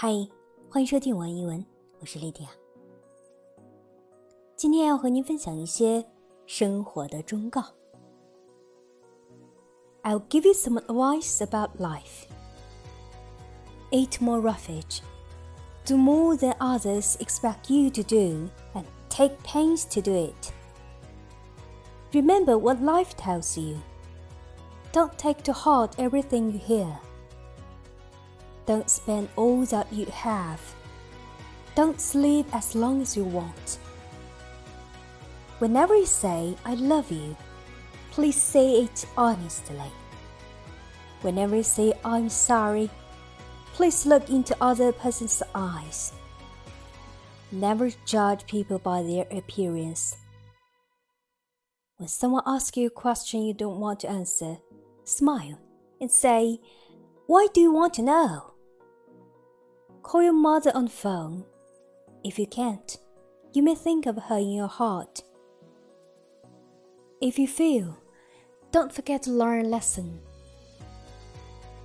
嗨，欢迎收听晚安英文，我是莉迪亚。今天要和您分享一些生活的忠告。I'll give you some advice about life. Eat more roughage, do more than others expect you to do, and take pains to do it. Remember what life tells you. Don't take to heart everything you hear. Don't spend all that you have. Don't sleep as long as you want. Whenever you say, I love you, please say it honestly. Whenever you say, I'm sorry, please look into other person's eyes. Never judge people by their appearance. When someone asks you a question you don't want to answer, smile and say, Why do you want to know? Call your mother on phone. If you can't, you may think of her in your heart. If you fail, don't forget to learn a lesson.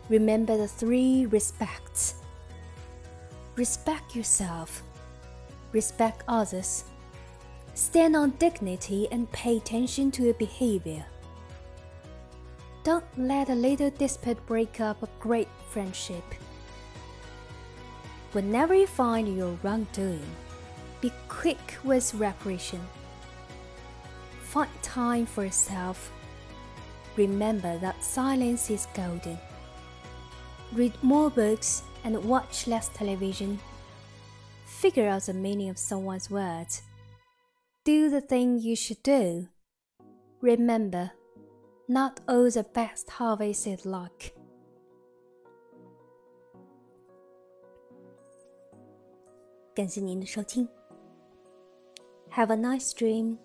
Remember the three respects respect yourself, respect others, stand on dignity, and pay attention to your behavior. Don't let a little dispute break up a great friendship. Whenever you find your wrongdoing, be quick with reparation. Find time for yourself. Remember that silence is golden. Read more books and watch less television. Figure out the meaning of someone's words. Do the thing you should do. Remember, not all the best harvest is luck. 感谢您的收听。Have a nice dream.